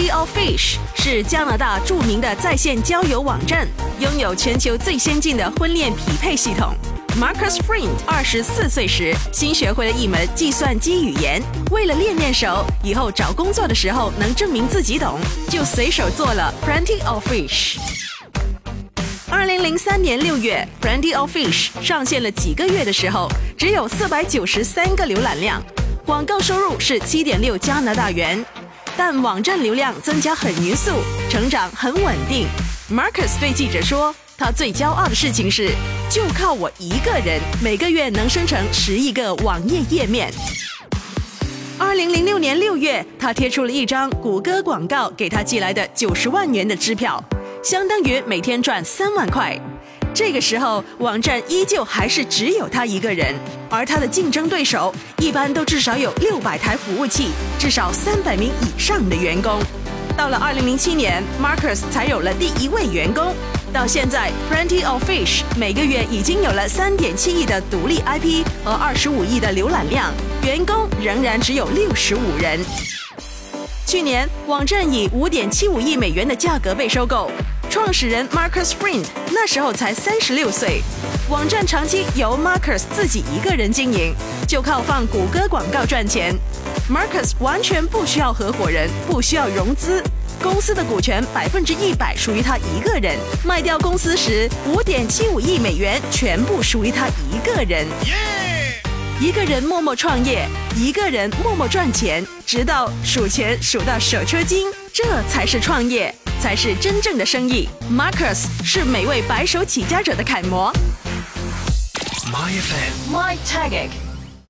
Plenty of Fish 是加拿大著名的在线交友网站，拥有全球最先进的婚恋匹配系统。Marcus Friend 二十四岁时，新学会了一门计算机语言，为了练练手，以后找工作的时候能证明自己懂，就随手做了 Plenty of Fish。二零零三年六月，Plenty of Fish 上线了几个月的时候，只有四百九十三个浏览量，广告收入是七点六加拿大元，但网站流量增加很匀速，成长很稳定。Marcus 对记者说。他最骄傲的事情是，就靠我一个人，每个月能生成十亿个网页页面。二零零六年六月，他贴出了一张谷歌广告给他寄来的九十万元的支票，相当于每天赚三万块。这个时候，网站依旧还是只有他一个人，而他的竞争对手一般都至少有六百台服务器，至少三百名以上的员工。到了二零零七年，Marcus 才有了第一位员工。到现在，Plenty of Fish 每个月已经有了三点七亿的独立 IP 和二十五亿的浏览量，员工仍然只有六十五人。去年，网站以五点七五亿美元的价格被收购，创始人 Marcus Friend 那时候才三十六岁。网站长期由 Marcus 自己一个人经营，就靠放谷歌广告赚钱。Marcus 完全不需要合伙人，不需要融资。公司的股权百分之一百属于他一个人，卖掉公司时，五点七五亿美元全部属于他一个人。一个人默默创业，一个人默默赚钱，直到数钱数到手抽筋，这才是创业，才是真正的生意。Marcus 是每位白手起家者的楷模。My FM，My Tagic。